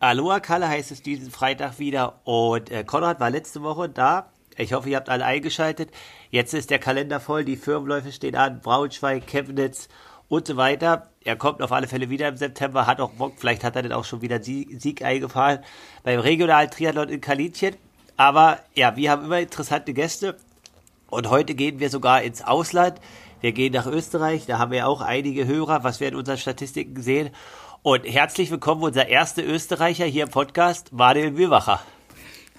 Aloha Kalle heißt es diesen Freitag wieder und äh, Konrad war letzte Woche da. Ich hoffe, ihr habt alle eingeschaltet. Jetzt ist der Kalender voll, die Firmenläufe stehen an, Braunschweig, Chemnitz und so weiter. Er kommt auf alle Fälle wieder im September, hat auch Bock, vielleicht hat er dann auch schon wieder Sieg eingefahren beim Regional Triathlon in Kalitchen. Aber ja, wir haben immer interessante Gäste und heute gehen wir sogar ins Ausland. Wir gehen nach Österreich, da haben wir auch einige Hörer, was wir in unseren Statistiken sehen. Und herzlich willkommen unser erster Österreicher hier im Podcast, Manuel Mühlwacher.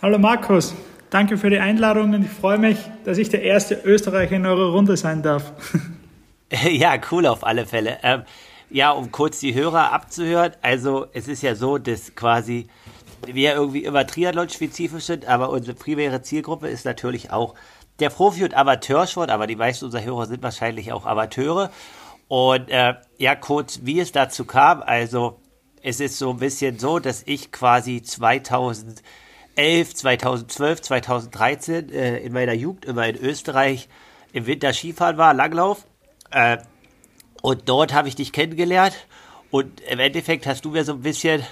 Hallo Markus, danke für die Einladung und ich freue mich, dass ich der erste Österreicher in eurer Runde sein darf. ja, cool auf alle Fälle. Ähm, ja, um kurz die Hörer abzuhören, also es ist ja so, dass quasi wir irgendwie immer Triathlon-spezifisch sind, aber unsere primäre Zielgruppe ist natürlich auch der Profi- und Amateursport, aber die meisten unserer Hörer sind wahrscheinlich auch Amateure. Und äh, ja, kurz, wie es dazu kam. Also, es ist so ein bisschen so, dass ich quasi 2011, 2012, 2013 äh, in meiner Jugend immer in Österreich im Winter Skifahren war, Langlauf. Äh, und dort habe ich dich kennengelernt. Und im Endeffekt hast du mir so ein bisschen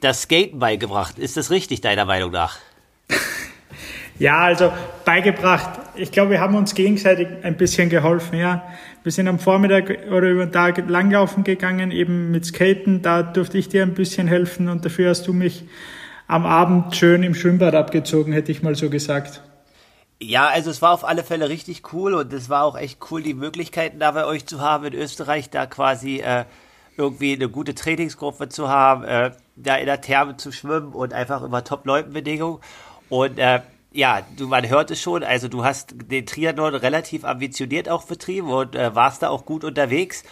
das Skaten beigebracht. Ist das richtig, deiner Meinung nach? Ja, also beigebracht. Ich glaube, wir haben uns gegenseitig ein bisschen geholfen, ja. Wir sind am Vormittag oder über den Tag langlaufen gegangen, eben mit Skaten. Da durfte ich dir ein bisschen helfen und dafür hast du mich am Abend schön im Schwimmbad abgezogen, hätte ich mal so gesagt. Ja, also es war auf alle Fälle richtig cool und es war auch echt cool, die Möglichkeiten da bei euch zu haben in Österreich, da quasi äh, irgendwie eine gute Trainingsgruppe zu haben, äh, da in der Therme zu schwimmen und einfach über Top-Leutenbedingungen. Und äh, ja, du, man hört es schon, also du hast den Triathlon relativ ambitioniert auch betrieben und äh, warst da auch gut unterwegs.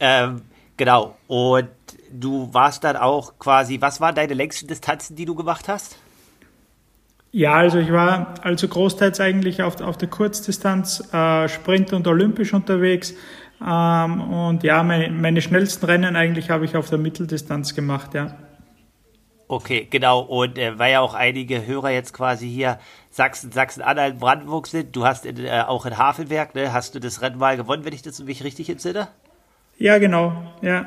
Ähm, genau. Und du warst dann auch quasi, was waren deine längsten Distanzen, die du gemacht hast? Ja, also ich war also großteils eigentlich auf, auf der Kurzdistanz, äh, Sprint und Olympisch unterwegs. Ähm, und ja, meine, meine schnellsten Rennen eigentlich habe ich auf der Mitteldistanz gemacht, ja. Okay, genau. Und äh, weil ja auch einige Hörer jetzt quasi hier Sachsen, Sachsen-Anhalt, Brandenburg sind, du hast in, äh, auch in Havelberg, ne, hast du das Rennen mal gewonnen, wenn ich das mich richtig entsinne? Ja, genau, ja.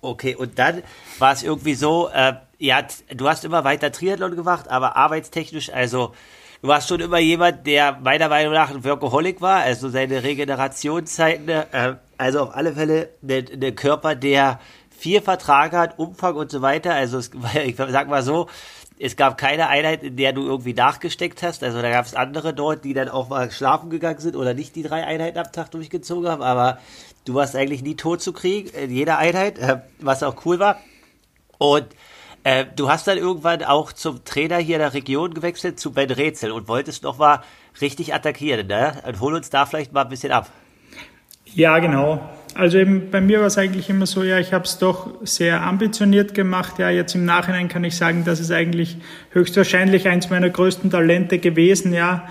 Okay, und dann war es irgendwie so, äh, ja, du hast immer weiter Triathlon gemacht, aber arbeitstechnisch, also du warst schon immer jemand, der meiner Meinung nach ein Workaholic war, also seine Regenerationszeiten, äh, also auf alle Fälle der ne Körper, der viel Vertrag hat, Umfang und so weiter. Also es, ich sag mal so, es gab keine Einheit, in der du irgendwie nachgesteckt hast. Also da gab es andere dort, die dann auch mal schlafen gegangen sind oder nicht die drei Einheiten am Tag durchgezogen haben. Aber du warst eigentlich nie tot zu kriegen in jeder Einheit, äh, was auch cool war. Und äh, du hast dann irgendwann auch zum Trainer hier der Region gewechselt, zu Ben Rätsel und wolltest noch mal richtig attackieren. Ne? Und hol uns da vielleicht mal ein bisschen ab. Ja, genau. Also eben bei mir war es eigentlich immer so, ja, ich habe es doch sehr ambitioniert gemacht. Ja, jetzt im Nachhinein kann ich sagen, dass es eigentlich höchstwahrscheinlich eins meiner größten Talente gewesen, ja,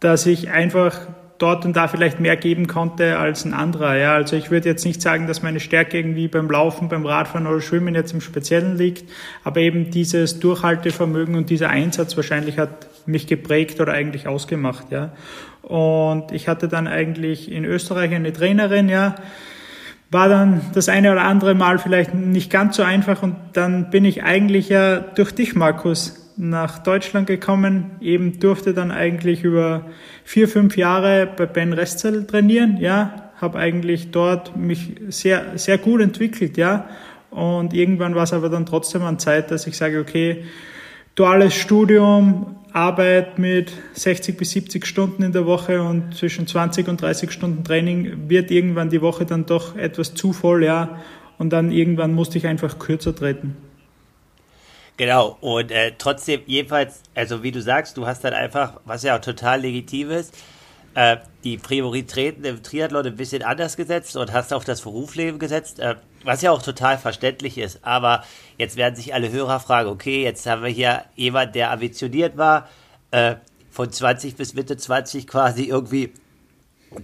dass ich einfach dort und da vielleicht mehr geben konnte als ein anderer. Ja, also ich würde jetzt nicht sagen, dass meine Stärke irgendwie beim Laufen, beim Radfahren oder Schwimmen jetzt im Speziellen liegt, aber eben dieses Durchhaltevermögen und dieser Einsatz wahrscheinlich hat mich geprägt oder eigentlich ausgemacht. Ja, und ich hatte dann eigentlich in Österreich eine Trainerin, ja, war dann das eine oder andere Mal vielleicht nicht ganz so einfach und dann bin ich eigentlich ja durch dich, Markus, nach Deutschland gekommen, eben durfte dann eigentlich über vier, fünf Jahre bei Ben Reszel trainieren, ja, habe eigentlich dort mich sehr, sehr gut entwickelt, ja, und irgendwann war es aber dann trotzdem an Zeit, dass ich sage, okay, duales Studium, Arbeit mit 60 bis 70 Stunden in der Woche und zwischen 20 und 30 Stunden Training wird irgendwann die Woche dann doch etwas zu voll, ja. Und dann irgendwann musste ich einfach kürzer treten. Genau, und äh, trotzdem, jedenfalls, also wie du sagst, du hast dann einfach, was ja auch total legitim ist, äh, die Prioritäten im Triathlon ein bisschen anders gesetzt und hast auf das Berufsleben gesetzt, äh, was ja auch total verständlich ist. Aber jetzt werden sich alle Hörer fragen, okay, jetzt haben wir hier jemand, der ambitioniert war, äh, von 20 bis Mitte 20 quasi irgendwie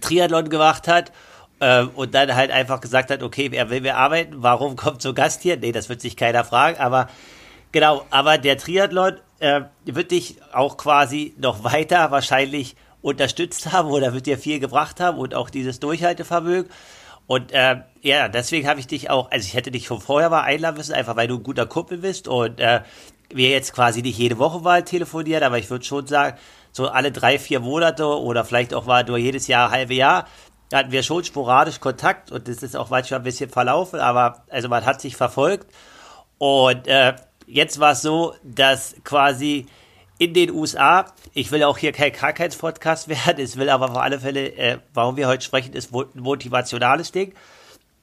Triathlon gemacht hat äh, und dann halt einfach gesagt hat, okay, er will mehr arbeiten, warum kommt so Gast hier? Nee, das wird sich keiner fragen, aber genau, aber der Triathlon äh, wird dich auch quasi noch weiter wahrscheinlich unterstützt haben oder wird dir viel gebracht haben und auch dieses Durchhaltevermögen. Und äh, ja, deswegen habe ich dich auch, also ich hätte dich schon vorher mal einladen müssen, einfach weil du ein guter Kumpel bist und äh, wir jetzt quasi nicht jede Woche mal telefonieren, aber ich würde schon sagen, so alle drei, vier Monate oder vielleicht auch mal nur jedes Jahr, halbe Jahr, hatten wir schon sporadisch Kontakt und das ist auch manchmal ein bisschen verlaufen, aber also man hat sich verfolgt. Und äh, jetzt war es so, dass quasi in den USA, ich will auch hier kein Krankheitspodcast werden, es will aber auf alle Fälle, äh, warum wir heute sprechen, ist ein motivationales Ding.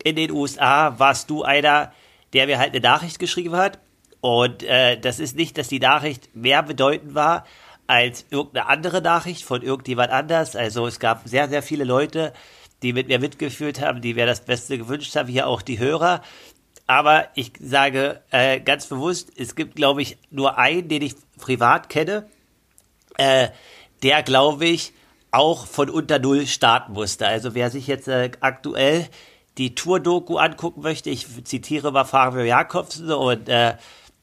In den USA warst du einer, der mir halt eine Nachricht geschrieben hat. Und äh, das ist nicht, dass die Nachricht mehr bedeutend war als irgendeine andere Nachricht von irgendjemand anders. Also es gab sehr, sehr viele Leute, die mit mir mitgeführt haben, die mir das Beste gewünscht haben, hier auch die Hörer. Aber ich sage äh, ganz bewusst, es gibt, glaube ich, nur einen, den ich privat kenne, äh, der, glaube ich, auch von unter Null starten musste. Also wer sich jetzt äh, aktuell die Tour-Doku angucken möchte, ich zitiere mal Fabio Jakobsen und äh,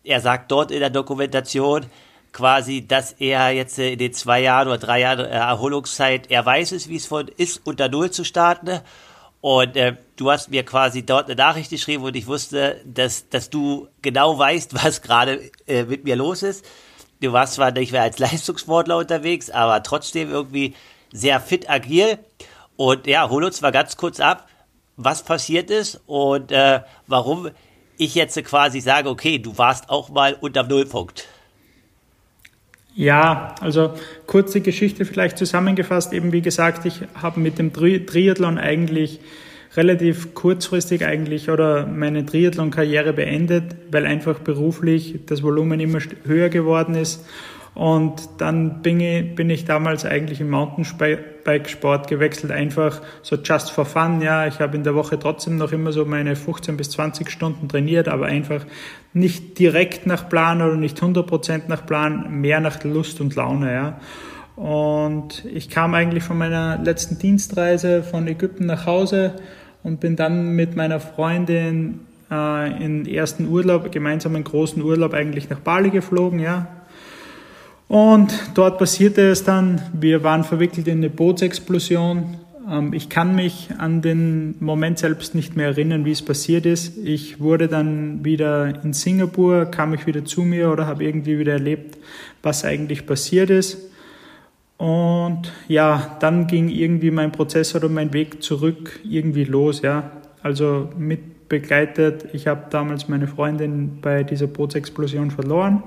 er sagt dort in der Dokumentation quasi, dass er jetzt äh, in den zwei Jahren oder drei Jahren äh, Erholungszeit, er weiß es, wie es von ist, unter Null zu starten. Und äh, du hast mir quasi dort eine Nachricht geschrieben und ich wusste, dass, dass du genau weißt, was gerade äh, mit mir los ist. Du warst zwar nicht mehr als Leistungssportler unterwegs, aber trotzdem irgendwie sehr fit agil. Und ja, hol uns mal ganz kurz ab, was passiert ist und äh, warum ich jetzt quasi sage, okay, du warst auch mal unter Nullpunkt. Ja, also kurze Geschichte vielleicht zusammengefasst. Eben wie gesagt, ich habe mit dem Tri Triathlon eigentlich relativ kurzfristig eigentlich oder meine Triathlon-Karriere beendet, weil einfach beruflich das Volumen immer höher geworden ist und dann bin ich, bin ich damals eigentlich im Mountainbike-Sport gewechselt, einfach so just for fun. Ja, ich habe in der Woche trotzdem noch immer so meine 15 bis 20 Stunden trainiert, aber einfach nicht direkt nach Plan oder nicht 100% nach Plan, mehr nach Lust und Laune. Ja. Und ich kam eigentlich von meiner letzten Dienstreise von Ägypten nach Hause und bin dann mit meiner Freundin äh, in ersten Urlaub, gemeinsam einen großen Urlaub eigentlich nach Bali geflogen, ja, und dort passierte es dann, wir waren verwickelt in eine Bootsexplosion. Ähm, ich kann mich an den Moment selbst nicht mehr erinnern, wie es passiert ist. Ich wurde dann wieder in Singapur, kam ich wieder zu mir oder habe irgendwie wieder erlebt, was eigentlich passiert ist. Und ja, dann ging irgendwie mein Prozess oder mein Weg zurück irgendwie los, ja. Also mit begleitet. Ich habe damals meine Freundin bei dieser Bootsexplosion verloren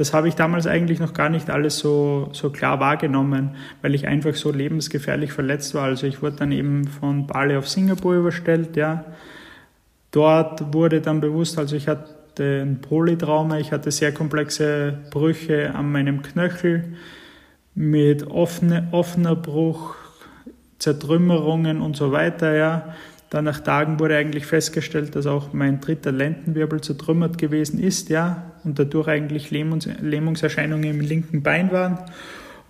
das habe ich damals eigentlich noch gar nicht alles so, so klar wahrgenommen, weil ich einfach so lebensgefährlich verletzt war. Also ich wurde dann eben von Bali auf Singapur überstellt, ja. Dort wurde dann bewusst, also ich hatte ein Polytrauma, ich hatte sehr komplexe Brüche an meinem Knöchel mit offene, offener Bruch, Zertrümmerungen und so weiter, ja. Dann nach Tagen wurde eigentlich festgestellt, dass auch mein dritter Lendenwirbel zertrümmert gewesen ist, ja, und dadurch eigentlich Lähmungs Lähmungserscheinungen im linken Bein waren.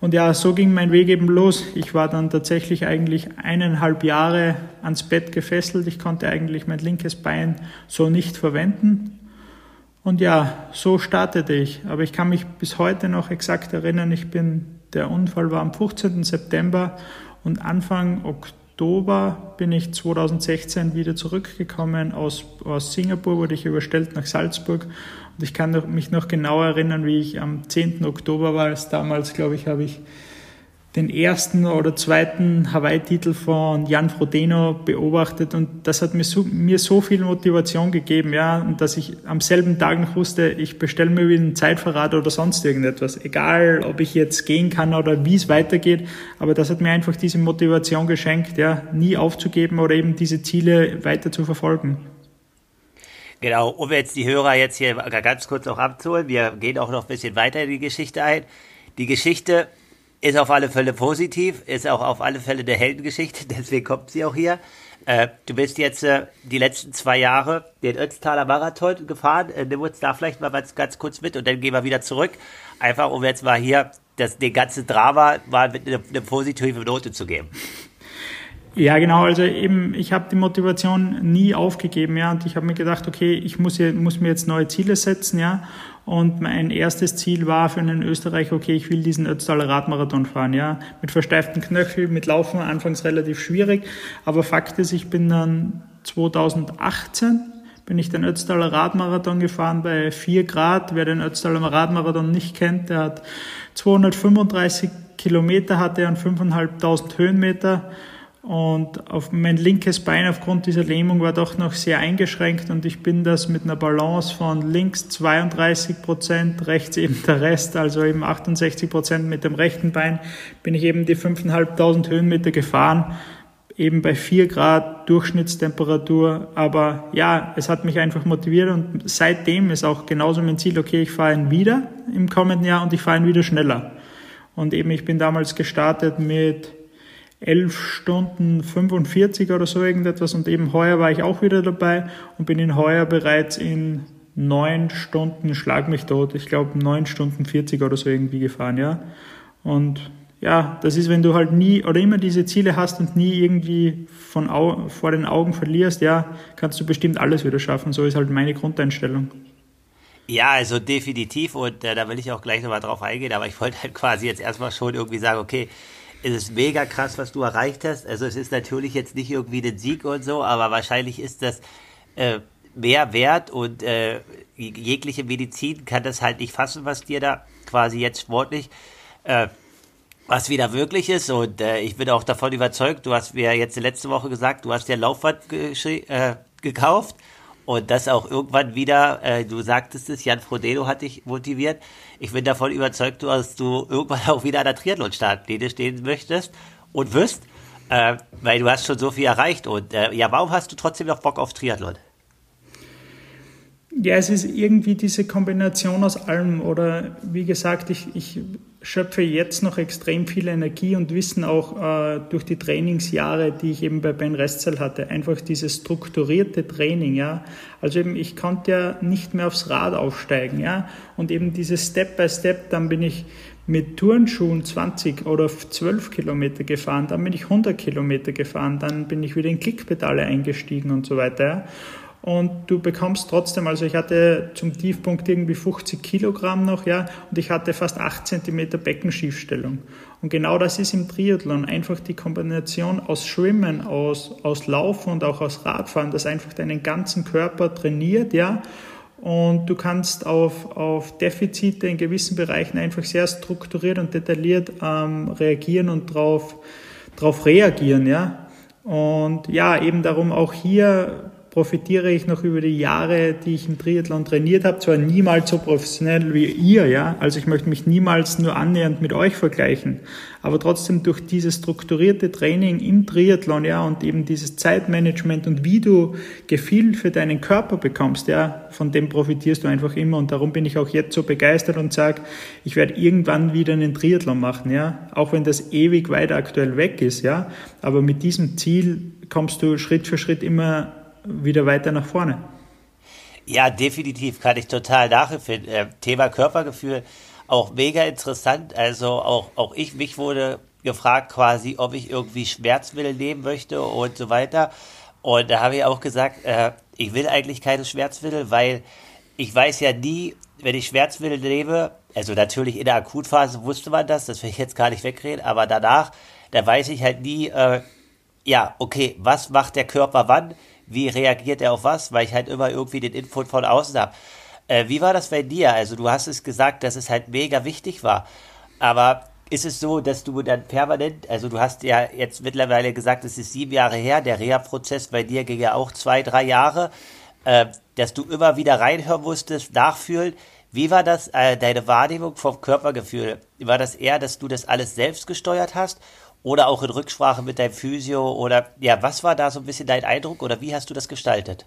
Und ja, so ging mein Weg eben los. Ich war dann tatsächlich eigentlich eineinhalb Jahre ans Bett gefesselt. Ich konnte eigentlich mein linkes Bein so nicht verwenden. Und ja, so startete ich. Aber ich kann mich bis heute noch exakt erinnern, ich bin, der Unfall war am 15. September und Anfang Oktober bin ich 2016 wieder zurückgekommen. Aus, aus Singapur wurde ich überstellt nach Salzburg. Und ich kann mich noch genau erinnern, wie ich am 10. Oktober war. Damals, glaube ich, habe ich den ersten oder zweiten Hawaii-Titel von Jan Frodeno beobachtet und das hat mir so, mir so viel Motivation gegeben, ja, und dass ich am selben Tag noch wusste, ich bestelle mir wieder einen Zeitverrat oder sonst irgendetwas, egal ob ich jetzt gehen kann oder wie es weitergeht, aber das hat mir einfach diese Motivation geschenkt, ja, nie aufzugeben oder eben diese Ziele weiter zu verfolgen. Genau, um jetzt die Hörer jetzt hier ganz kurz noch abzuholen, wir gehen auch noch ein bisschen weiter in die Geschichte ein. Die Geschichte ist auf alle Fälle positiv, ist auch auf alle Fälle eine Heldengeschichte, deswegen kommt sie auch hier. Äh, du bist jetzt äh, die letzten zwei Jahre den Ötztaler Marathon gefahren. Äh, nimm uns da vielleicht mal ganz, ganz kurz mit und dann gehen wir wieder zurück. Einfach um jetzt mal hier das, den ganzen Drama mal mit einer eine positive Note zu geben. Ja, genau. Also eben, ich habe die Motivation nie aufgegeben, ja, und ich habe mir gedacht, okay, ich muss, hier, muss mir jetzt neue Ziele setzen, ja. Und mein erstes Ziel war für einen Österreicher, okay, ich will diesen Ötztaler Radmarathon fahren, ja. Mit versteiften Knöcheln, mit Laufen anfangs relativ schwierig. Aber Fakt ist, ich bin dann 2018 bin ich den Ötztaler Radmarathon gefahren bei 4 Grad. Wer den Ötztaler Radmarathon nicht kennt, der hat 235 Kilometer hatte und 5.500 Höhenmeter. Und auf mein linkes Bein aufgrund dieser Lähmung war doch noch sehr eingeschränkt und ich bin das mit einer Balance von links 32 Prozent, rechts eben der Rest, also eben 68 Prozent mit dem rechten Bein, bin ich eben die 5.500 Höhenmeter gefahren, eben bei 4 Grad Durchschnittstemperatur. Aber ja, es hat mich einfach motiviert und seitdem ist auch genauso mein Ziel, okay, ich fahre ihn wieder im kommenden Jahr und ich fahre ihn wieder schneller. Und eben ich bin damals gestartet mit 11 Stunden 45 oder so irgendetwas und eben heuer war ich auch wieder dabei und bin in heuer bereits in 9 Stunden, schlag mich tot, ich glaube 9 Stunden 40 oder so irgendwie gefahren, ja. Und ja, das ist, wenn du halt nie oder immer diese Ziele hast und nie irgendwie von Au vor den Augen verlierst, ja, kannst du bestimmt alles wieder schaffen. So ist halt meine Grundeinstellung. Ja, also definitiv und äh, da will ich auch gleich nochmal drauf eingehen, aber ich wollte halt quasi jetzt erstmal schon irgendwie sagen, okay, es ist mega krass, was du erreicht hast. Also es ist natürlich jetzt nicht irgendwie den Sieg und so, aber wahrscheinlich ist das äh, mehr wert und äh, jegliche Medizin kann das halt nicht fassen, was dir da quasi jetzt sportlich äh, was wieder wirklich ist. Und äh, ich bin auch davon überzeugt, du hast mir jetzt letzte Woche gesagt, du hast dir Laufband äh, gekauft und das auch irgendwann wieder, äh, du sagtest es, Jan Frodeno hat dich motiviert. Ich bin davon überzeugt, dass du irgendwann auch wieder an der Triathlon-Startlinie stehen möchtest und wirst, äh, weil du hast schon so viel erreicht. Und äh, ja, warum hast du trotzdem noch Bock auf Triathlon? Ja, es ist irgendwie diese Kombination aus allem. Oder wie gesagt, ich, ich schöpfe jetzt noch extrem viel Energie und Wissen auch äh, durch die Trainingsjahre, die ich eben bei Ben Restzell hatte. Einfach dieses strukturierte Training, ja. Also eben, ich konnte ja nicht mehr aufs Rad aufsteigen, ja. Und eben dieses Step by Step, dann bin ich mit Turnschuhen 20 oder 12 Kilometer gefahren, dann bin ich 100 Kilometer gefahren, dann bin ich wieder in Klickpedale eingestiegen und so weiter, ja und du bekommst trotzdem, also ich hatte zum Tiefpunkt irgendwie 50 Kilogramm noch, ja, und ich hatte fast 8 Zentimeter Beckenschiefstellung. Und genau das ist im Triathlon einfach die Kombination aus Schwimmen, aus, aus Laufen und auch aus Radfahren, das einfach deinen ganzen Körper trainiert, ja, und du kannst auf, auf Defizite in gewissen Bereichen einfach sehr strukturiert und detailliert ähm, reagieren und darauf drauf reagieren, ja. Und ja, eben darum auch hier profitiere ich noch über die Jahre, die ich im Triathlon trainiert habe, zwar niemals so professionell wie ihr, ja, also ich möchte mich niemals nur annähernd mit euch vergleichen, aber trotzdem durch dieses strukturierte Training im Triathlon, ja, und eben dieses Zeitmanagement und wie du Gefühl für deinen Körper bekommst, ja, von dem profitierst du einfach immer. Und darum bin ich auch jetzt so begeistert und sage, ich werde irgendwann wieder einen Triathlon machen, ja, auch wenn das ewig weit aktuell weg ist, ja, aber mit diesem Ziel kommst du Schritt für Schritt immer wieder weiter nach vorne. Ja, definitiv kann ich total nachempfinden. Äh, Thema Körpergefühl auch mega interessant. Also auch, auch ich, mich wurde gefragt quasi, ob ich irgendwie Schmerzmittel nehmen möchte und so weiter. Und da habe ich auch gesagt, äh, ich will eigentlich keine Schmerzmittel, weil ich weiß ja nie, wenn ich Schmerzmittel nehme, also natürlich in der Akutphase wusste man das, das will ich jetzt gar nicht wegreden, aber danach, da weiß ich halt nie, äh, ja, okay, was macht der Körper wann? Wie reagiert er auf was, weil ich halt immer irgendwie den Input von außen habe. Äh, wie war das bei dir? Also du hast es gesagt, dass es halt mega wichtig war, aber ist es so, dass du dann permanent, also du hast ja jetzt mittlerweile gesagt, es ist sieben Jahre her, der Reha-Prozess bei dir ging ja auch zwei, drei Jahre, äh, dass du immer wieder reinhören musstest, nachfühlen. Wie war das, äh, deine Wahrnehmung vom Körpergefühl? War das eher, dass du das alles selbst gesteuert hast oder auch in Rücksprache mit deinem Physio oder ja, was war da so ein bisschen dein Eindruck oder wie hast du das gestaltet?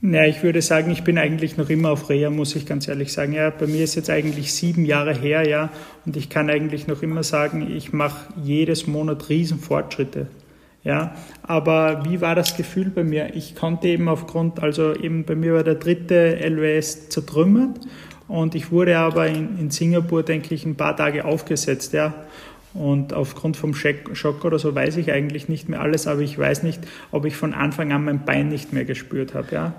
Ja, ich würde sagen, ich bin eigentlich noch immer auf Reha, muss ich ganz ehrlich sagen. Ja, bei mir ist jetzt eigentlich sieben Jahre her, ja, und ich kann eigentlich noch immer sagen, ich mache jedes Monat Riesenfortschritte. Ja, aber wie war das Gefühl bei mir? Ich konnte eben aufgrund, also eben bei mir war der dritte LWS zertrümmert und ich wurde aber in, in Singapur, denke ich, ein paar Tage aufgesetzt, ja. Und aufgrund vom Schock oder so weiß ich eigentlich nicht mehr alles, aber ich weiß nicht, ob ich von Anfang an mein Bein nicht mehr gespürt habe. Ja?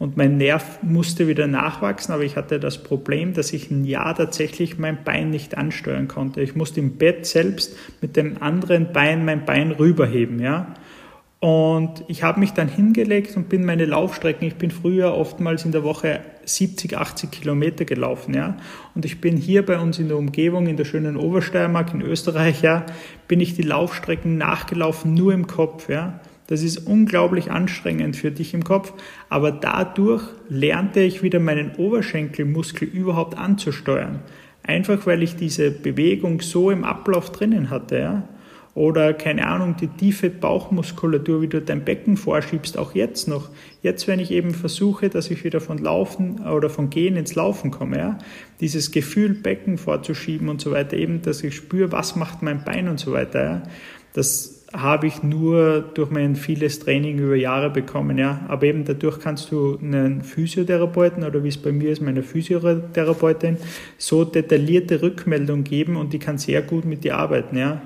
Und mein Nerv musste wieder nachwachsen, aber ich hatte das Problem, dass ich ein Jahr tatsächlich mein Bein nicht ansteuern konnte. Ich musste im Bett selbst mit dem anderen Bein mein Bein rüberheben, ja. Und ich habe mich dann hingelegt und bin meine Laufstrecken, ich bin früher oftmals in der Woche 70, 80 Kilometer gelaufen, ja. Und ich bin hier bei uns in der Umgebung, in der schönen Obersteiermark in Österreich, ja, bin ich die Laufstrecken nachgelaufen, nur im Kopf, ja. Das ist unglaublich anstrengend für dich im Kopf, aber dadurch lernte ich wieder meinen Oberschenkelmuskel überhaupt anzusteuern. Einfach weil ich diese Bewegung so im Ablauf drinnen hatte, ja. Oder keine Ahnung, die tiefe Bauchmuskulatur, wie du dein Becken vorschiebst, auch jetzt noch. Jetzt, wenn ich eben versuche, dass ich wieder von Laufen oder von Gehen ins Laufen komme, ja, dieses Gefühl, Becken vorzuschieben und so weiter, eben, dass ich spüre, was macht mein Bein und so weiter, ja, das habe ich nur durch mein vieles Training über Jahre bekommen, ja. Aber eben dadurch kannst du einen Physiotherapeuten oder wie es bei mir ist, meine Physiotherapeutin, so detaillierte Rückmeldung geben und die kann sehr gut mit dir arbeiten, ja.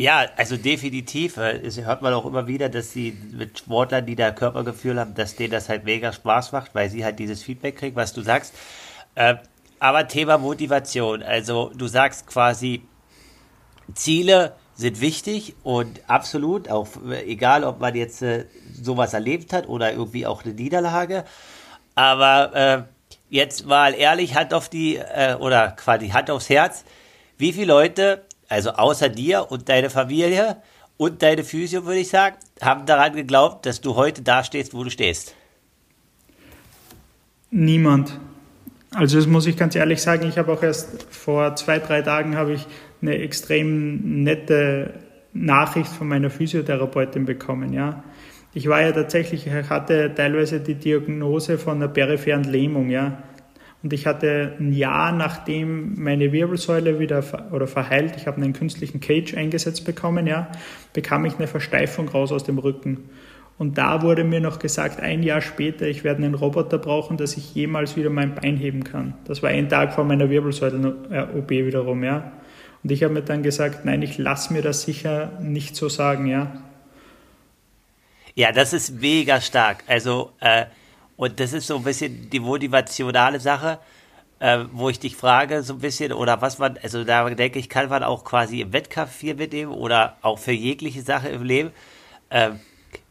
Ja, also definitiv. Es hört man auch immer wieder, dass sie mit Sportlern, die da Körpergefühl haben, dass denen das halt mega Spaß macht, weil sie halt dieses Feedback kriegen, was du sagst. Äh, aber Thema Motivation. Also du sagst quasi, Ziele sind wichtig und absolut, auch egal, ob man jetzt äh, sowas erlebt hat oder irgendwie auch eine Niederlage. Aber äh, jetzt mal ehrlich, Hand auf die, äh, oder quasi Hand aufs Herz. Wie viele Leute also außer dir und deine Familie und deine Physio, würde ich sagen, haben daran geglaubt, dass du heute da stehst, wo du stehst? Niemand. Also das muss ich ganz ehrlich sagen, ich habe auch erst vor zwei, drei Tagen habe ich eine extrem nette Nachricht von meiner Physiotherapeutin bekommen, ja. Ich war ja tatsächlich, ich hatte teilweise die Diagnose von einer peripheren Lähmung, ja. Und ich hatte ein Jahr nachdem meine Wirbelsäule wieder oder verheilt, ich habe einen künstlichen Cage eingesetzt bekommen, ja, bekam ich eine Versteifung raus aus dem Rücken. Und da wurde mir noch gesagt, ein Jahr später, ich werde einen Roboter brauchen, dass ich jemals wieder mein Bein heben kann. Das war ein Tag vor meiner Wirbelsäulen-OP wiederum, ja. Und ich habe mir dann gesagt, nein, ich lasse mir das sicher nicht so sagen, ja. Ja, das ist mega stark. Also, äh, und das ist so ein bisschen die motivationale Sache, äh, wo ich dich frage, so ein bisschen, oder was man, also da denke ich, kann man auch quasi im Wettkampf viel mitnehmen oder auch für jegliche Sache im Leben. Äh,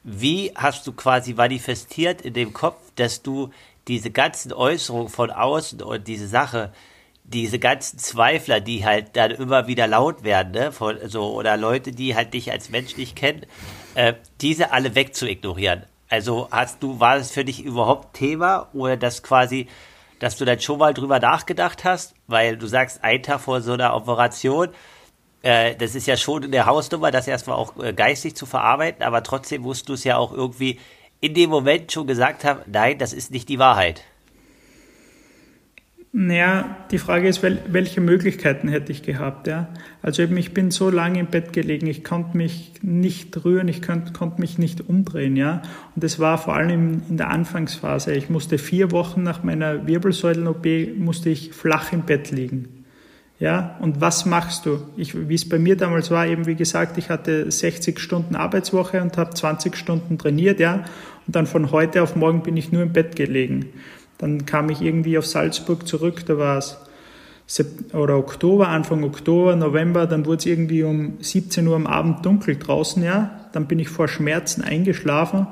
wie hast du quasi manifestiert in dem Kopf, dass du diese ganzen Äußerungen von außen und diese Sache, diese ganzen Zweifler, die halt dann immer wieder laut werden, ne, von, so, oder Leute, die halt dich als Mensch nicht kennen, äh, diese alle wegzuignorieren. Also hast du, war es für dich überhaupt Thema oder das quasi, dass du dann schon mal drüber nachgedacht hast, weil du sagst, ein Tag vor so einer Operation, äh, das ist ja schon in der Hausnummer, das erstmal auch äh, geistig zu verarbeiten, aber trotzdem musst du es ja auch irgendwie in dem Moment schon gesagt haben, nein, das ist nicht die Wahrheit. Naja, die Frage ist, welche Möglichkeiten hätte ich gehabt? Ja? Also eben, ich bin so lange im Bett gelegen, ich konnte mich nicht rühren, ich konnte, konnte mich nicht umdrehen. Ja? Und das war vor allem in der Anfangsphase. Ich musste vier Wochen nach meiner Wirbelsäulen-OP, musste ich flach im Bett liegen. Ja, und was machst du? Ich, wie es bei mir damals war, eben wie gesagt, ich hatte 60 Stunden Arbeitswoche und habe 20 Stunden trainiert, ja. Und dann von heute auf morgen bin ich nur im Bett gelegen. Dann kam ich irgendwie auf Salzburg zurück, da war es oder Oktober, Anfang Oktober, November, dann wurde es irgendwie um 17 Uhr am Abend dunkel draußen, ja. Dann bin ich vor Schmerzen eingeschlafen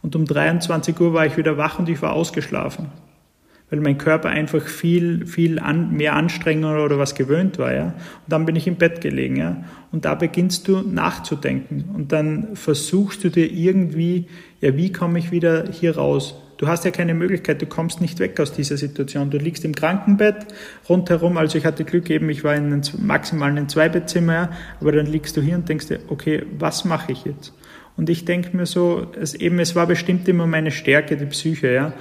und um 23 Uhr war ich wieder wach und ich war ausgeschlafen. Weil mein Körper einfach viel, viel an, mehr Anstrengung oder was gewöhnt war, ja. Und dann bin ich im Bett gelegen, ja. Und da beginnst du nachzudenken. Und dann versuchst du dir irgendwie, ja, wie komme ich wieder hier raus? Du hast ja keine Möglichkeit, du kommst nicht weg aus dieser Situation. Du liegst im Krankenbett rundherum, also ich hatte Glück eben, ich war in einem maximalen Zweibettzimmer, aber dann liegst du hier und denkst dir, okay, was mache ich jetzt? Und ich denke mir so, es, eben, es war bestimmt immer meine Stärke, die Psyche, ja.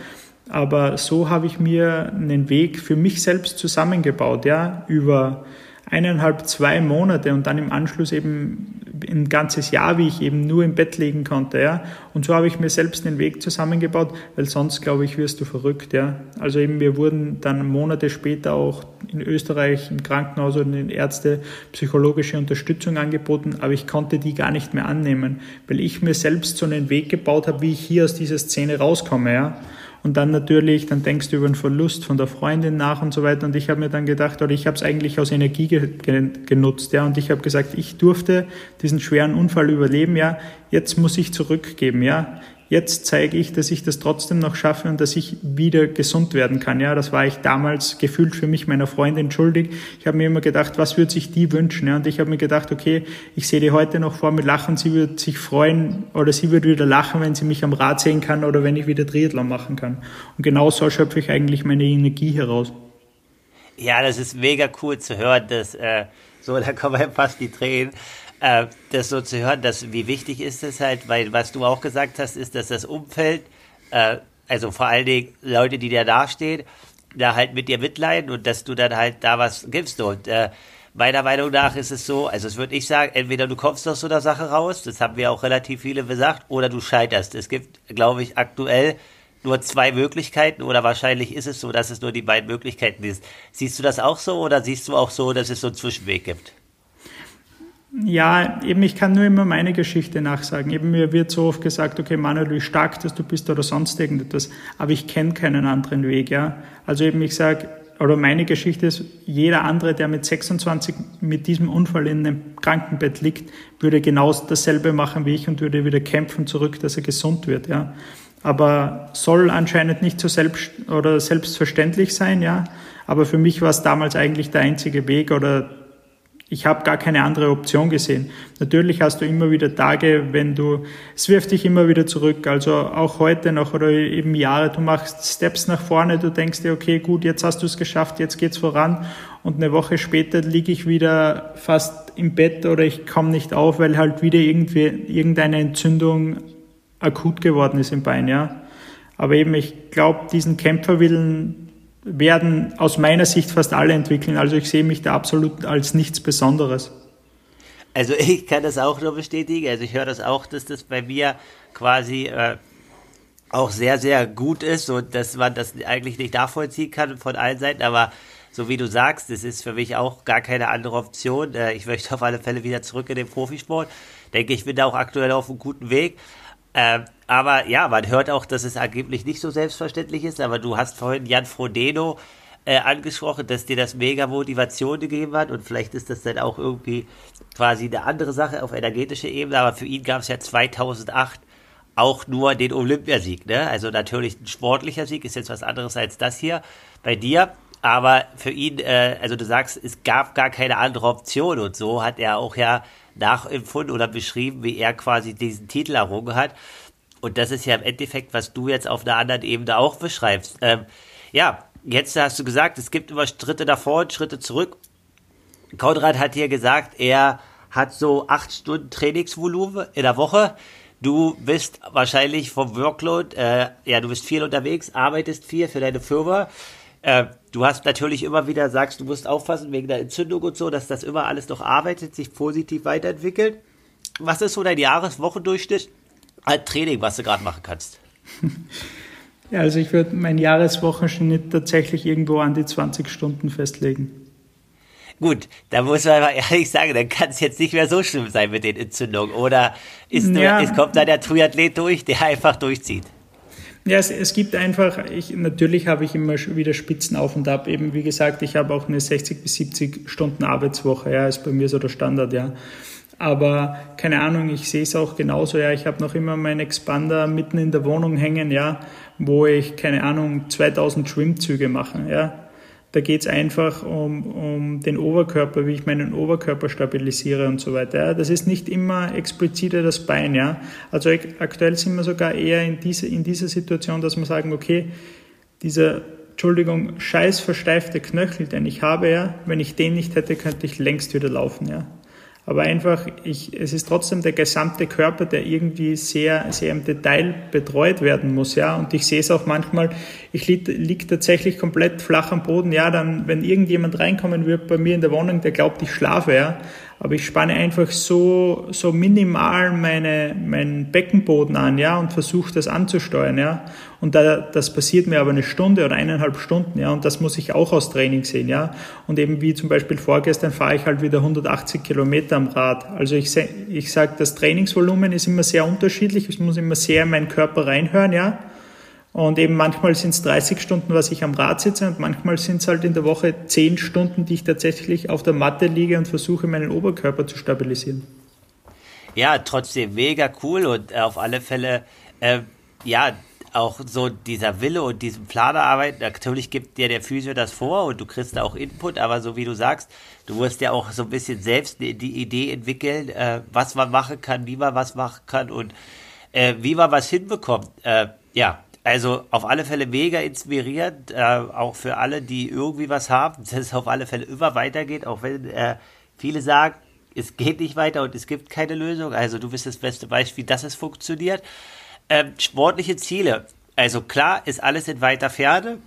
Aber so habe ich mir einen Weg für mich selbst zusammengebaut, ja, über eineinhalb, zwei Monate und dann im Anschluss eben ein ganzes Jahr, wie ich eben nur im Bett liegen konnte, ja. Und so habe ich mir selbst den Weg zusammengebaut, weil sonst, glaube ich, wirst du verrückt, ja. Also eben, wir wurden dann Monate später auch in Österreich im Krankenhaus und in Ärzte psychologische Unterstützung angeboten, aber ich konnte die gar nicht mehr annehmen, weil ich mir selbst so einen Weg gebaut habe, wie ich hier aus dieser Szene rauskomme, ja. Und dann natürlich, dann denkst du über den Verlust von der Freundin nach und so weiter. Und ich habe mir dann gedacht, oder ich habe es eigentlich aus Energie ge genutzt, ja. Und ich habe gesagt, ich durfte diesen schweren Unfall überleben, ja. Jetzt muss ich zurückgeben, ja jetzt zeige ich, dass ich das trotzdem noch schaffe und dass ich wieder gesund werden kann. Ja, das war ich damals gefühlt für mich meiner Freundin schuldig. Ich habe mir immer gedacht, was würde sich die wünschen? Ja, und ich habe mir gedacht, okay, ich sehe die heute noch vor mir lachen, sie würde sich freuen oder sie würde wieder lachen, wenn sie mich am Rad sehen kann oder wenn ich wieder Triathlon machen kann. Und genau so schöpfe ich eigentlich meine Energie heraus. Ja, das ist mega cool zu hören, dass äh, so, da kommen fast die Tränen äh, das so zu hören, dass, wie wichtig ist es halt, weil was du auch gesagt hast, ist, dass das Umfeld, äh, also vor allen Dingen Leute, die dir dastehen, da halt mit dir mitleiden und dass du dann halt da was gibst. Und äh, meiner Meinung nach ist es so, also es würde ich sagen, entweder du kommst aus so einer Sache raus, das haben wir auch relativ viele gesagt, oder du scheiterst. Es gibt, glaube ich, aktuell nur zwei Möglichkeiten oder wahrscheinlich ist es so, dass es nur die beiden Möglichkeiten ist. Siehst du das auch so oder siehst du auch so, dass es so einen Zwischenweg gibt? Ja, eben, ich kann nur immer meine Geschichte nachsagen. Eben, mir wird so oft gesagt, okay, Manuel, wie stark dass du bist oder sonst irgendetwas. Aber ich kenne keinen anderen Weg, ja. Also eben, ich sage, oder meine Geschichte ist, jeder andere, der mit 26 mit diesem Unfall in einem Krankenbett liegt, würde genau dasselbe machen wie ich und würde wieder kämpfen zurück, dass er gesund wird, ja. Aber soll anscheinend nicht so selbst oder selbstverständlich sein, ja. Aber für mich war es damals eigentlich der einzige Weg oder ich habe gar keine andere Option gesehen. Natürlich hast du immer wieder Tage, wenn du, es wirft dich immer wieder zurück. Also auch heute noch oder eben Jahre, du machst Steps nach vorne, du denkst dir, okay, gut, jetzt hast du es geschafft, jetzt geht's voran. Und eine Woche später liege ich wieder fast im Bett oder ich komme nicht auf, weil halt wieder irgendwie irgendeine Entzündung akut geworden ist im Bein, ja. Aber eben, ich glaube, diesen Kämpferwillen, werden aus meiner Sicht fast alle entwickeln. Also ich sehe mich da absolut als nichts Besonderes. Also ich kann das auch nur bestätigen. Also ich höre das auch, dass das bei mir quasi äh, auch sehr, sehr gut ist und dass man das eigentlich nicht nachvollziehen kann von allen Seiten. Aber so wie du sagst, das ist für mich auch gar keine andere Option. Äh, ich möchte auf alle Fälle wieder zurück in den Profisport. Denke, ich bin da auch aktuell auf einem guten Weg. Äh, aber ja, man hört auch, dass es angeblich nicht so selbstverständlich ist. Aber du hast vorhin Jan Frodeno äh, angesprochen, dass dir das mega Motivation gegeben hat. Und vielleicht ist das dann auch irgendwie quasi eine andere Sache auf energetischer Ebene. Aber für ihn gab es ja 2008 auch nur den Olympiasieg. Ne? Also natürlich ein sportlicher Sieg ist jetzt was anderes als das hier bei dir. Aber für ihn, äh, also du sagst, es gab gar keine andere Option und so hat er auch ja nachempfunden oder beschrieben, wie er quasi diesen Titel errungen hat. Und das ist ja im Endeffekt, was du jetzt auf einer anderen Ebene auch beschreibst. Ähm, ja, jetzt hast du gesagt, es gibt immer Schritte davor und Schritte zurück. Konrad hat hier gesagt, er hat so acht Stunden Trainingsvolumen in der Woche. Du bist wahrscheinlich vom Workload, äh, ja, du bist viel unterwegs, arbeitest viel für deine Firma. Äh, du hast natürlich immer wieder, sagst, du musst aufpassen wegen der Entzündung und so, dass das immer alles noch arbeitet, sich positiv weiterentwickelt. Was ist so dein Jahreswochendurchschnitt an Training, was du gerade machen kannst? Ja, also ich würde meinen Jahreswochenschnitt tatsächlich irgendwo an die 20 Stunden festlegen. Gut, da muss man mal ehrlich sagen, dann kann es jetzt nicht mehr so schlimm sein mit den Entzündungen. Oder ist nur, ja. es kommt da der Triathlet durch, der einfach durchzieht? Ja, es, es gibt einfach, ich, natürlich habe ich immer wieder Spitzen auf und ab. Eben, wie gesagt, ich habe auch eine 60 bis 70 Stunden Arbeitswoche, ja, ist bei mir so der Standard, ja. Aber keine Ahnung, ich sehe es auch genauso, ja. Ich habe noch immer meinen Expander mitten in der Wohnung hängen, ja, wo ich, keine Ahnung, 2000 Schwimmzüge mache, ja. Da geht es einfach um, um den Oberkörper, wie ich meinen Oberkörper stabilisiere und so weiter. Ja, das ist nicht immer expliziter das Bein. Ja. Also aktuell sind wir sogar eher in, diese, in dieser Situation, dass wir sagen, okay, dieser, Entschuldigung, scheiß versteifte Knöchel, den ich habe, ja, wenn ich den nicht hätte, könnte ich längst wieder laufen. Ja aber einfach, ich, es ist trotzdem der gesamte Körper, der irgendwie sehr, sehr im Detail betreut werden muss, ja. Und ich sehe es auch manchmal, ich liege lieg tatsächlich komplett flach am Boden, ja, dann, wenn irgendjemand reinkommen wird bei mir in der Wohnung, der glaubt, ich schlafe, ja. Aber ich spanne einfach so, so minimal meine, meinen Beckenboden an, ja, und versuche das anzusteuern, ja. Und da, das passiert mir aber eine Stunde oder eineinhalb Stunden, ja, und das muss ich auch aus Training sehen, ja. Und eben wie zum Beispiel vorgestern fahre ich halt wieder 180 Kilometer am Rad. Also ich, ich sage, das Trainingsvolumen ist immer sehr unterschiedlich, ich muss immer sehr in meinen Körper reinhören, ja. Und eben manchmal sind es 30 Stunden, was ich am Rad sitze und manchmal sind es halt in der Woche 10 Stunden, die ich tatsächlich auf der Matte liege und versuche, meinen Oberkörper zu stabilisieren. Ja, trotzdem mega cool und auf alle Fälle, äh, ja, auch so dieser Wille und diesen Planerarbeit, natürlich gibt dir der Physio das vor und du kriegst da auch Input, aber so wie du sagst, du wirst ja auch so ein bisschen selbst die, die Idee entwickeln, äh, was man machen kann, wie man was machen kann und äh, wie man was hinbekommt. Äh, ja, also auf alle Fälle mega inspirierend, äh, auch für alle, die irgendwie was haben, dass es auf alle Fälle immer weitergeht, auch wenn äh, viele sagen, es geht nicht weiter und es gibt keine Lösung. Also du bist das beste Beispiel, dass es funktioniert. Ähm, sportliche Ziele. Also klar ist alles in weiter Ferne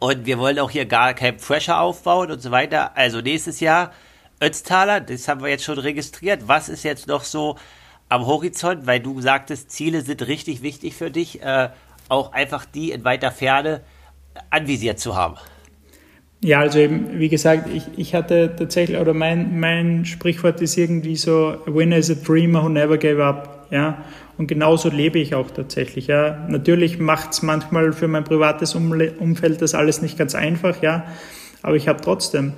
und wir wollen auch hier gar kein Pressure aufbauen und so weiter. Also nächstes Jahr Ötztaler, das haben wir jetzt schon registriert. Was ist jetzt noch so am Horizont? Weil du sagtest, Ziele sind richtig wichtig für dich. Äh, auch einfach die in weiter Ferne anvisiert zu haben. Ja, also eben, wie gesagt, ich, ich hatte tatsächlich, oder mein, mein Sprichwort ist irgendwie so, a winner is a dreamer who never gave up, ja, und genauso lebe ich auch tatsächlich, ja. Natürlich macht es manchmal für mein privates Umfeld das alles nicht ganz einfach, ja, aber ich habe trotzdem,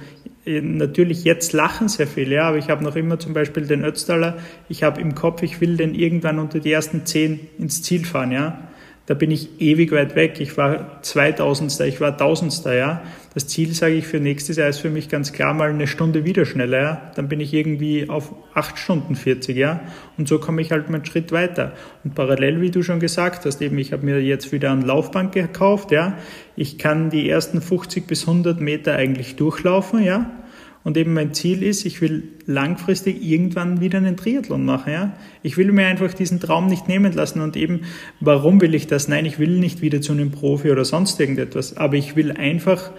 natürlich jetzt lachen sehr viele, ja, aber ich habe noch immer zum Beispiel den Ötztaler, ich habe im Kopf, ich will den irgendwann unter die ersten zehn ins Ziel fahren, ja da bin ich ewig weit weg. Ich war 2000. ich war Tausendster, ja. Das Ziel, sage ich, für nächstes Jahr ist für mich ganz klar mal eine Stunde wieder schneller, ja. Dann bin ich irgendwie auf 8 Stunden 40, ja. Und so komme ich halt mal einen Schritt weiter. Und parallel, wie du schon gesagt hast, eben, ich habe mir jetzt wieder ein Laufband gekauft, ja. Ich kann die ersten 50 bis 100 Meter eigentlich durchlaufen, ja und eben mein Ziel ist, ich will langfristig irgendwann wieder einen Triathlon machen. Ja? Ich will mir einfach diesen Traum nicht nehmen lassen. Und eben, warum will ich das? Nein, ich will nicht wieder zu einem Profi oder sonst irgendetwas. Aber ich will einfach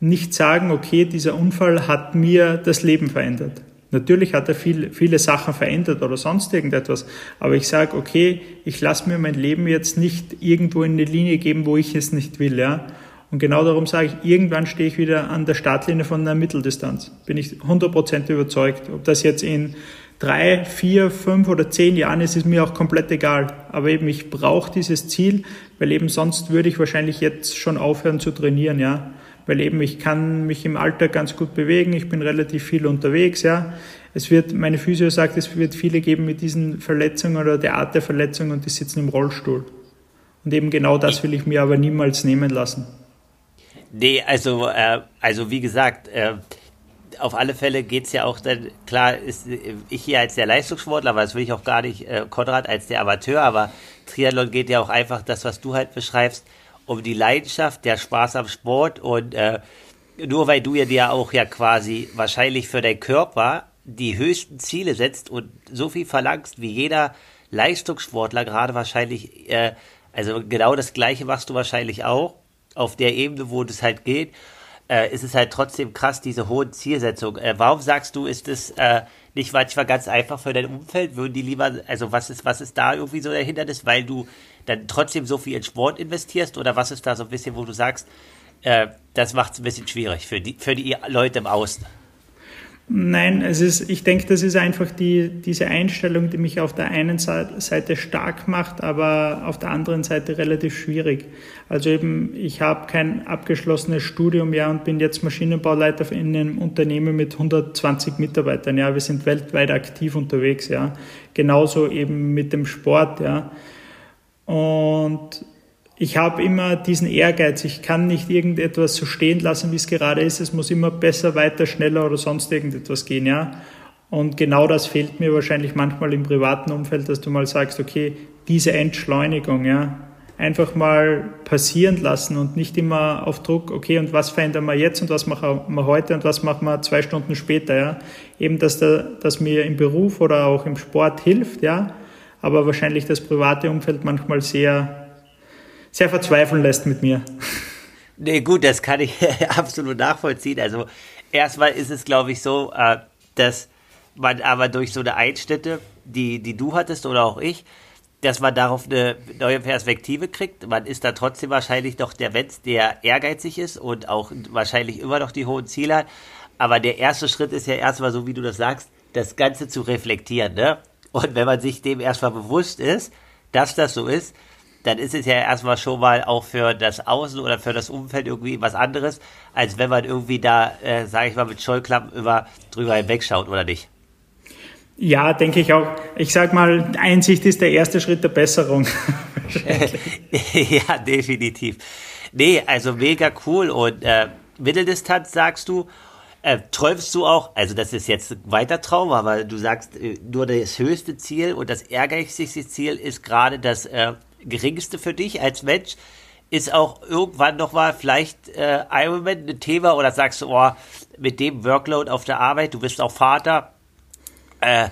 nicht sagen, okay, dieser Unfall hat mir das Leben verändert. Natürlich hat er viel, viele Sachen verändert oder sonst irgendetwas. Aber ich sage, okay, ich lasse mir mein Leben jetzt nicht irgendwo in eine Linie geben, wo ich es nicht will. Ja? Und genau darum sage ich, irgendwann stehe ich wieder an der Startlinie von einer Mitteldistanz. Bin ich 100% überzeugt. Ob das jetzt in drei, vier, fünf oder zehn Jahren ist, ist mir auch komplett egal. Aber eben, ich brauche dieses Ziel, weil eben sonst würde ich wahrscheinlich jetzt schon aufhören zu trainieren, ja. Weil eben ich kann mich im Alltag ganz gut bewegen, ich bin relativ viel unterwegs, ja. Es wird, meine Physio sagt, es wird viele geben mit diesen Verletzungen oder der Art der Verletzung und die sitzen im Rollstuhl. Und eben genau das will ich mir aber niemals nehmen lassen. Nee, also, äh, also wie gesagt, äh, auf alle Fälle geht's ja auch dann, klar, ist ich hier als der Leistungssportler, aber das will ich auch gar nicht, äh, Konrad als der Amateur, aber Triathlon geht ja auch einfach das, was du halt beschreibst, um die Leidenschaft, der Spaß am Sport und äh, nur weil du ja dir auch ja quasi wahrscheinlich für deinen Körper die höchsten Ziele setzt und so viel verlangst wie jeder Leistungssportler gerade wahrscheinlich, äh, also genau das gleiche machst du wahrscheinlich auch auf der Ebene, wo das halt geht, äh, ist es halt trotzdem krass, diese hohen Zielsetzungen. Äh, warum sagst du, ist es äh, nicht manchmal ganz einfach für dein Umfeld? Würden die lieber, also was ist, was ist da irgendwie so der Hindernis, weil du dann trotzdem so viel in Sport investierst? Oder was ist da so ein bisschen, wo du sagst, äh, das macht es ein bisschen schwierig für die, für die Leute im Außen? Nein, es ist, ich denke, das ist einfach die, diese Einstellung, die mich auf der einen Seite stark macht, aber auf der anderen Seite relativ schwierig. Also eben, ich habe kein abgeschlossenes Studium, ja, und bin jetzt Maschinenbauleiter in einem Unternehmen mit 120 Mitarbeitern, ja. Wir sind weltweit aktiv unterwegs, ja. Genauso eben mit dem Sport, ja. Und ich habe immer diesen Ehrgeiz, ich kann nicht irgendetwas so stehen lassen, wie es gerade ist. Es muss immer besser, weiter, schneller oder sonst irgendetwas gehen, ja. Und genau das fehlt mir wahrscheinlich manchmal im privaten Umfeld, dass du mal sagst, okay, diese Entschleunigung, ja, einfach mal passieren lassen und nicht immer auf Druck, okay, und was verändern wir jetzt und was machen wir heute und was machen wir zwei Stunden später, ja. Eben, dass, da, dass mir im Beruf oder auch im Sport hilft, ja, aber wahrscheinlich das private Umfeld manchmal sehr sehr verzweifeln lässt mit mir. Nee, gut, das kann ich absolut nachvollziehen. Also erstmal ist es, glaube ich, so, äh, dass man aber durch so eine Einschnitte, die, die du hattest oder auch ich, dass man darauf eine neue Perspektive kriegt. Man ist da trotzdem wahrscheinlich doch der Mensch, der ehrgeizig ist und auch wahrscheinlich immer noch die hohen Ziele hat. Aber der erste Schritt ist ja erstmal so, wie du das sagst, das Ganze zu reflektieren. Ne? Und wenn man sich dem erstmal bewusst ist, dass das so ist, dann ist es ja erstmal schon mal auch für das Außen oder für das Umfeld irgendwie was anderes, als wenn man irgendwie da, äh, sage ich mal, mit Scheuklappen über, drüber hinwegschaut, oder nicht? Ja, denke ich auch. Ich sag mal, Einsicht ist der erste Schritt der Besserung. ja, definitiv. Nee, also mega cool. Und äh, Mitteldistanz sagst du, äh, träumst du auch, also das ist jetzt ein weiter Traum, aber du sagst, äh, nur das höchste Ziel und das ehrgeizigste Ziel ist gerade das äh, geringste für dich als Mensch. Ist auch irgendwann nochmal vielleicht äh, Ironman ein Thema oder sagst du, oh, mit dem Workload auf der Arbeit, du bist auch Vater, äh,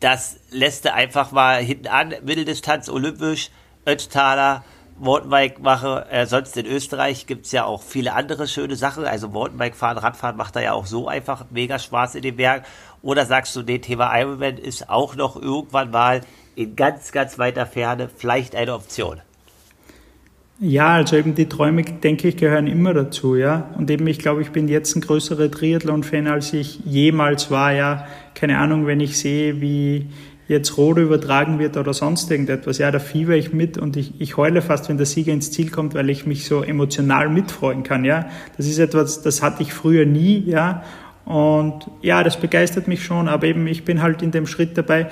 das lässt du einfach mal hinten an, Mitteldistanz, olympisch, Ötztaler, Mountainbike mache. Äh, sonst in Österreich gibt es ja auch viele andere schöne Sachen. Also Mountainbike fahren, Radfahren macht da ja auch so einfach mega Spaß in den Bergen. Oder sagst du, nee, Thema Ironman ist auch noch irgendwann mal in ganz, ganz weiter Ferne vielleicht eine Option? Ja, also eben die Träume, denke ich, gehören immer dazu, ja. Und eben, ich glaube, ich bin jetzt ein größerer Triathlon-Fan, als ich jemals war, ja. Keine Ahnung, wenn ich sehe, wie jetzt Rode übertragen wird oder sonst irgendetwas, ja, da fieber ich mit und ich, ich heule fast, wenn der Sieger ins Ziel kommt, weil ich mich so emotional mitfreuen kann, ja. Das ist etwas, das hatte ich früher nie, ja. Und ja, das begeistert mich schon, aber eben ich bin halt in dem Schritt dabei.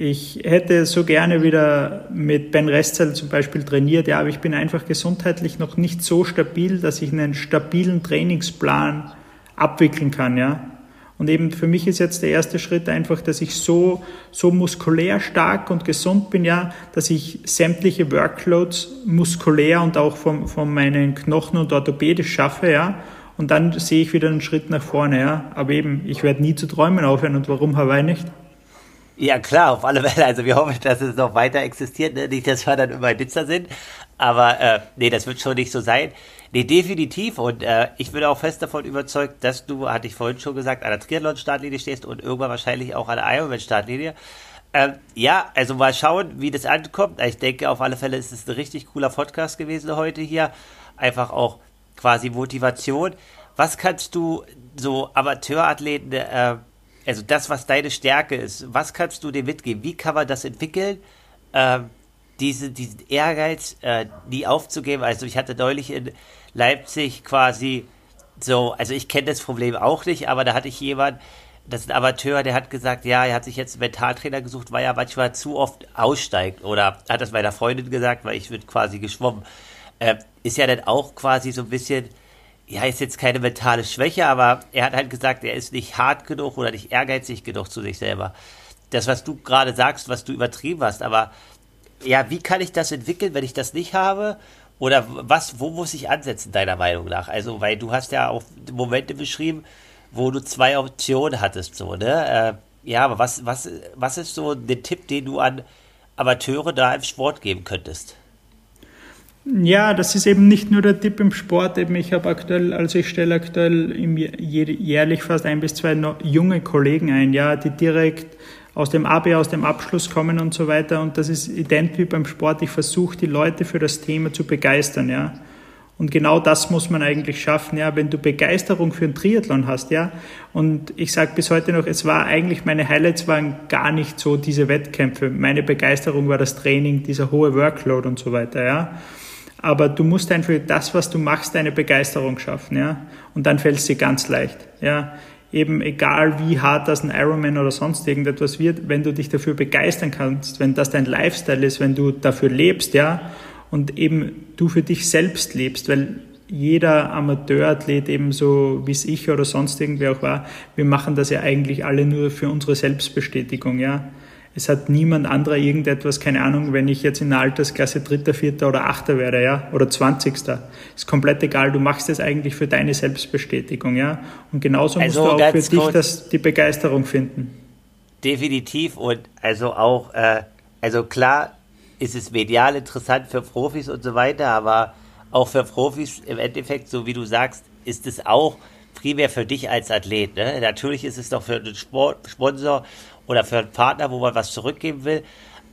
Ich hätte so gerne wieder mit Ben Restzell zum Beispiel trainiert, ja, aber ich bin einfach gesundheitlich noch nicht so stabil, dass ich einen stabilen Trainingsplan abwickeln kann, ja. Und eben für mich ist jetzt der erste Schritt einfach, dass ich so, so muskulär stark und gesund bin, ja, dass ich sämtliche Workloads muskulär und auch von, von meinen Knochen und orthopädisch schaffe, ja und dann sehe ich wieder einen Schritt nach vorne. Ja. Aber eben, ich werde nie zu träumen aufhören und warum Hawaii nicht? Ja, klar, auf alle Fälle. Also wir hoffen, dass es noch weiter existiert. Ne? Nicht, dass wir dann immer Nizza sind. Aber äh, nee, das wird schon nicht so sein. Nee, definitiv. Und äh, ich bin auch fest davon überzeugt, dass du, hatte ich vorhin schon gesagt, an der Triathlon-Startlinie stehst und irgendwann wahrscheinlich auch an der Ironman-Startlinie. Ähm, ja, also mal schauen, wie das ankommt. Ich denke, auf alle Fälle ist es ein richtig cooler Podcast gewesen heute hier. Einfach auch quasi Motivation. Was kannst du so Amateurathleten, äh, also das, was deine Stärke ist, was kannst du dir mitgeben? Wie kann man das entwickeln? Äh, diese, diesen Ehrgeiz, äh, nie aufzugeben. Also ich hatte neulich in Leipzig quasi so, also ich kenne das Problem auch nicht, aber da hatte ich jemand, das ist ein Amateur, der hat gesagt, ja, er hat sich jetzt einen Mentaltrainer gesucht, weil er manchmal zu oft aussteigt. Oder hat das meiner Freundin gesagt, weil ich wird quasi geschwommen äh, ist ja dann auch quasi so ein bisschen, ja, ist jetzt keine mentale Schwäche, aber er hat halt gesagt, er ist nicht hart genug oder nicht ehrgeizig genug zu sich selber. Das, was du gerade sagst, was du übertrieben hast, aber ja, wie kann ich das entwickeln, wenn ich das nicht habe? Oder was, wo muss ich ansetzen, deiner Meinung nach? Also, weil du hast ja auch Momente beschrieben, wo du zwei Optionen hattest, so, ne? Äh, ja, aber was, was, was ist so der Tipp, den du an Amateure da im Sport geben könntest? Ja, das ist eben nicht nur der Tipp im Sport. Eben ich habe aktuell, also ich stelle aktuell jährlich fast ein bis zwei junge Kollegen ein, ja, die direkt aus dem AB, aus dem Abschluss kommen und so weiter. Und das ist ident wie beim Sport. Ich versuche, die Leute für das Thema zu begeistern, ja. Und genau das muss man eigentlich schaffen, ja, wenn du Begeisterung für einen Triathlon hast, ja. Und ich sage bis heute noch, es war eigentlich, meine Highlights waren gar nicht so diese Wettkämpfe. Meine Begeisterung war das Training, dieser hohe Workload und so weiter, ja aber du musst einfach das, was du machst, deine Begeisterung schaffen, ja. Und dann fällt dir ganz leicht, ja. Eben egal wie hart das ein Ironman oder sonst irgendetwas wird, wenn du dich dafür begeistern kannst, wenn das dein Lifestyle ist, wenn du dafür lebst, ja, und eben du für dich selbst lebst, weil jeder Amateurathlet ebenso wie es ich oder sonst irgendwer auch war, wir machen das ja eigentlich alle nur für unsere Selbstbestätigung, ja es hat niemand anderer irgendetwas, keine Ahnung, wenn ich jetzt in der Altersklasse Dritter, Vierter oder Achter werde, ja, oder Zwanzigster. Ist komplett egal, du machst es eigentlich für deine Selbstbestätigung, ja. Und genauso also musst du auch für dich das, die Begeisterung finden. Definitiv und also auch, äh, also klar ist es medial interessant für Profis und so weiter, aber auch für Profis im Endeffekt, so wie du sagst, ist es auch primär für dich als Athlet. Ne? Natürlich ist es doch für einen Sport, Sponsor oder für einen Partner, wo man was zurückgeben will.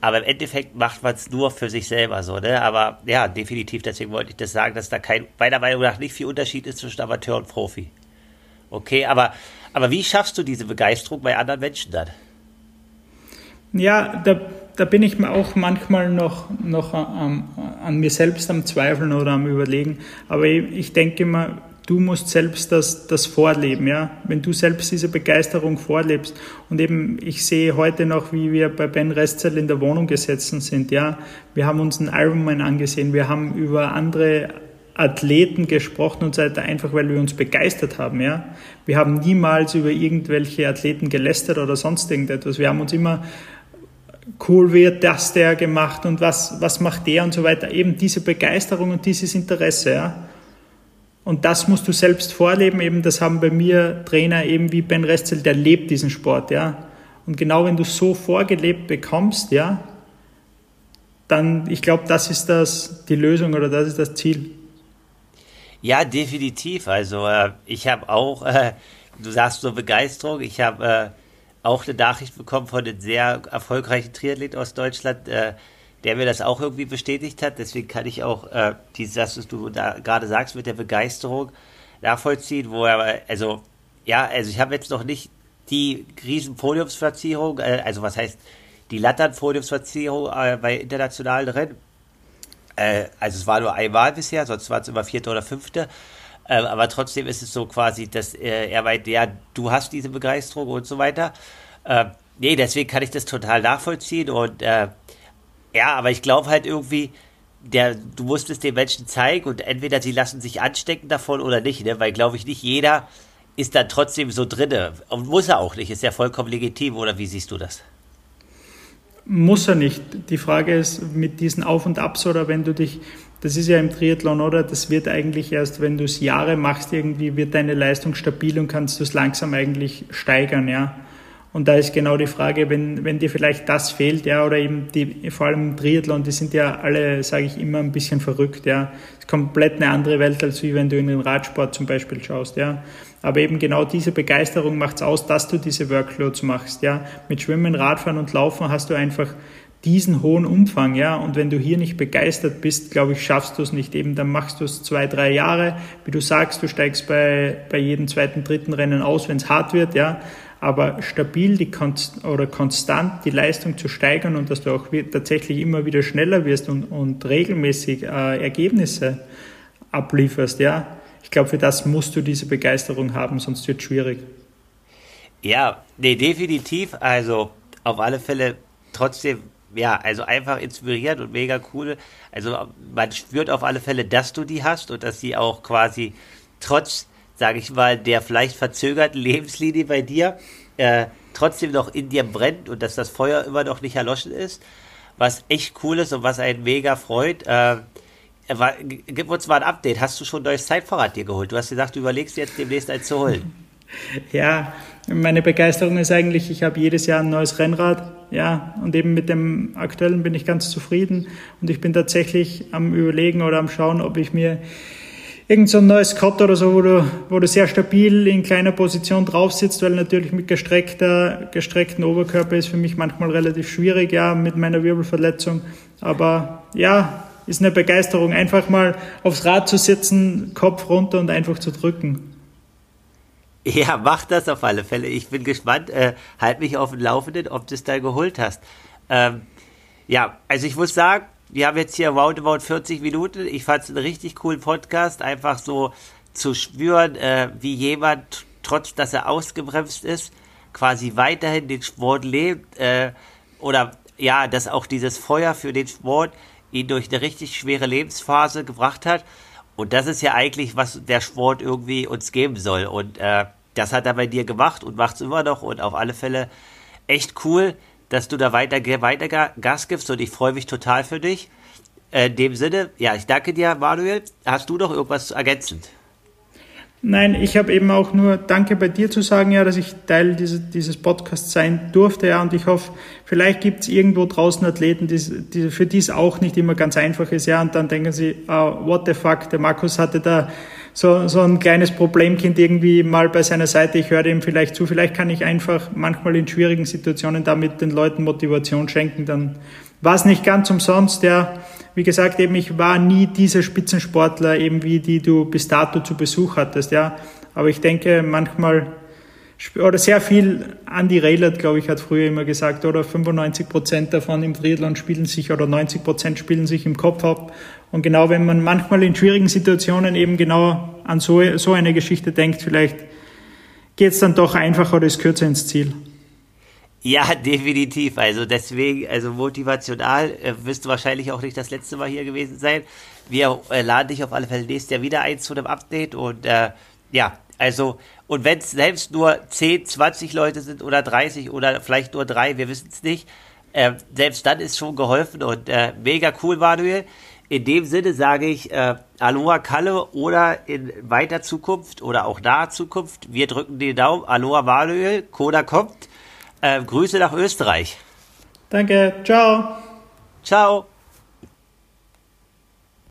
Aber im Endeffekt macht man es nur für sich selber so, ne? Aber ja, definitiv, deswegen wollte ich das sagen, dass da kein, meiner Meinung nach nicht viel Unterschied ist zwischen Amateur und Profi. Okay, aber, aber wie schaffst du diese Begeisterung bei anderen Menschen dann? Ja, da, da bin ich auch manchmal noch, noch an, an mir selbst am Zweifeln oder am Überlegen. Aber ich, ich denke immer, du musst selbst das, das vorleben, ja. Wenn du selbst diese Begeisterung vorlebst und eben, ich sehe heute noch, wie wir bei Ben Restzell in der Wohnung gesessen sind, ja. Wir haben uns einen Ironman angesehen, wir haben über andere Athleten gesprochen und so weiter, einfach weil wir uns begeistert haben, ja. Wir haben niemals über irgendwelche Athleten gelästert oder sonst irgendetwas. Wir haben uns immer cool wird das der gemacht und was, was macht der und so weiter. Eben diese Begeisterung und dieses Interesse, ja. Und das musst du selbst vorleben. Eben, das haben bei mir Trainer eben wie Ben Restel, der lebt diesen Sport, ja. Und genau wenn du so vorgelebt bekommst, ja, dann, ich glaube, das ist das, die Lösung oder das ist das Ziel. Ja, definitiv. Also, äh, ich habe auch, äh, du sagst so Begeisterung, ich habe äh, auch eine Nachricht bekommen von einem sehr erfolgreichen Triathlet aus Deutschland, äh, der mir das auch irgendwie bestätigt hat. Deswegen kann ich auch äh, dieses, was du da gerade sagst mit der Begeisterung nachvollziehen, wo er, also, ja, also ich habe jetzt noch nicht die riesen Podiumsplatzierung, äh, also was heißt die Lattern-Podiumsplatzierung äh, bei internationalen Rennen. Äh, also es war nur einmal bisher, sonst war es immer vierte oder fünfte. Äh, aber trotzdem ist es so quasi, dass äh, er meint, ja, du hast diese Begeisterung und so weiter. Äh, nee, deswegen kann ich das total nachvollziehen und äh, ja, aber ich glaube halt irgendwie, der, du musst es den Menschen zeigen und entweder sie lassen sich anstecken davon oder nicht, ne? weil glaube ich nicht jeder ist dann trotzdem so drinne und muss er auch nicht, ist ja vollkommen legitim oder wie siehst du das? Muss er nicht. Die Frage ist mit diesen Auf und Abs oder wenn du dich, das ist ja im Triathlon, oder? Das wird eigentlich erst, wenn du es Jahre machst, irgendwie wird deine Leistung stabil und kannst du es langsam eigentlich steigern, ja. Und da ist genau die Frage, wenn, wenn dir vielleicht das fehlt, ja, oder eben die, vor allem Triathlon, die sind ja alle, sage ich immer, ein bisschen verrückt, ja. Es ist komplett eine andere Welt, als wie wenn du in den Radsport zum Beispiel schaust, ja. Aber eben genau diese Begeisterung macht es aus, dass du diese Workloads machst, ja. Mit Schwimmen, Radfahren und Laufen hast du einfach diesen hohen Umfang, ja. Und wenn du hier nicht begeistert bist, glaube ich, schaffst du es nicht. Eben dann machst du es zwei, drei Jahre. Wie du sagst, du steigst bei, bei jedem zweiten, dritten Rennen aus, wenn es hart wird, ja aber stabil die Konst oder konstant die Leistung zu steigern und dass du auch tatsächlich immer wieder schneller wirst und, und regelmäßig äh, Ergebnisse ablieferst, ja. Ich glaube, für das musst du diese Begeisterung haben, sonst wird es schwierig. Ja, nee, definitiv. Also auf alle Fälle trotzdem, ja, also einfach inspiriert und mega cool. Also man spürt auf alle Fälle, dass du die hast und dass sie auch quasi trotz sage ich mal, der vielleicht verzögerten Lebenslinie bei dir äh, trotzdem noch in dir brennt und dass das Feuer immer noch nicht erloschen ist, was echt cool ist und was einen mega freut. Äh, gib uns mal ein Update. Hast du schon ein neues Zeitfahrrad dir geholt? Du hast gesagt, du überlegst jetzt demnächst eins zu holen. Ja, meine Begeisterung ist eigentlich, ich habe jedes Jahr ein neues Rennrad, ja, und eben mit dem aktuellen bin ich ganz zufrieden und ich bin tatsächlich am Überlegen oder am Schauen, ob ich mir irgend so ein neues Scott oder so, wo du, wo du sehr stabil in kleiner Position drauf sitzt, weil natürlich mit gestreckter, gestreckten Oberkörper ist für mich manchmal relativ schwierig, ja, mit meiner Wirbelverletzung. Aber ja, ist eine Begeisterung, einfach mal aufs Rad zu sitzen, Kopf runter und einfach zu drücken. Ja, mach das auf alle Fälle. Ich bin gespannt. Äh, halt mich auf dem Laufenden, ob du es da geholt hast. Ähm, ja, also ich muss sagen, wir haben jetzt hier roundabout 40 Minuten. Ich fand es einen richtig coolen Podcast, einfach so zu spüren, äh, wie jemand, trotz dass er ausgebremst ist, quasi weiterhin den Sport lebt äh, oder ja, dass auch dieses Feuer für den Sport ihn durch eine richtig schwere Lebensphase gebracht hat. Und das ist ja eigentlich, was der Sport irgendwie uns geben soll. Und äh, das hat er bei dir gemacht und macht es immer noch und auf alle Fälle echt cool dass du da weiter, weiter Gas gibst und ich freue mich total für dich. Äh, in dem Sinne, ja, ich danke dir, Manuel. Hast du noch irgendwas ergänzend? Nein, ich habe eben auch nur Danke bei dir zu sagen, ja, dass ich Teil dieses, dieses Podcasts sein durfte, ja, und ich hoffe, vielleicht gibt es irgendwo draußen Athleten, die, die, für die es auch nicht immer ganz einfach ist, ja, und dann denken sie, uh, what the fuck, der Markus hatte da so, so ein kleines Problemkind irgendwie mal bei seiner Seite. Ich höre dem vielleicht zu. Vielleicht kann ich einfach manchmal in schwierigen Situationen damit den Leuten Motivation schenken. Dann war es nicht ganz umsonst. Ja, wie gesagt, eben ich war nie dieser Spitzensportler, eben wie die du bis dato zu Besuch hattest. Ja, aber ich denke manchmal oder sehr viel, Andy Raylert, glaube ich, hat früher immer gesagt, oder 95 Prozent davon im Triathlon spielen sich oder 90 Prozent spielen sich im Kopf ab. Und genau wenn man manchmal in schwierigen Situationen eben genau an so, so eine Geschichte denkt, vielleicht geht es dann doch einfacher oder ist kürzer ins Ziel. Ja, definitiv. Also deswegen, also motivational äh, wirst du wahrscheinlich auch nicht das letzte Mal hier gewesen sein. Wir äh, laden dich auf alle Fälle nächstes Jahr wieder ein zu einem Update und äh, ja, also, und wenn es selbst nur 10, 20 Leute sind oder 30 oder vielleicht nur drei, wir wissen es nicht, äh, selbst dann ist schon geholfen und äh, mega cool, Manuel. In dem Sinne sage ich äh, Aloha Kalle oder in weiter Zukunft oder auch naher Zukunft, wir drücken den Daumen. Aloha Manuel, Koda kommt. Äh, Grüße nach Österreich. Danke, ciao. Ciao.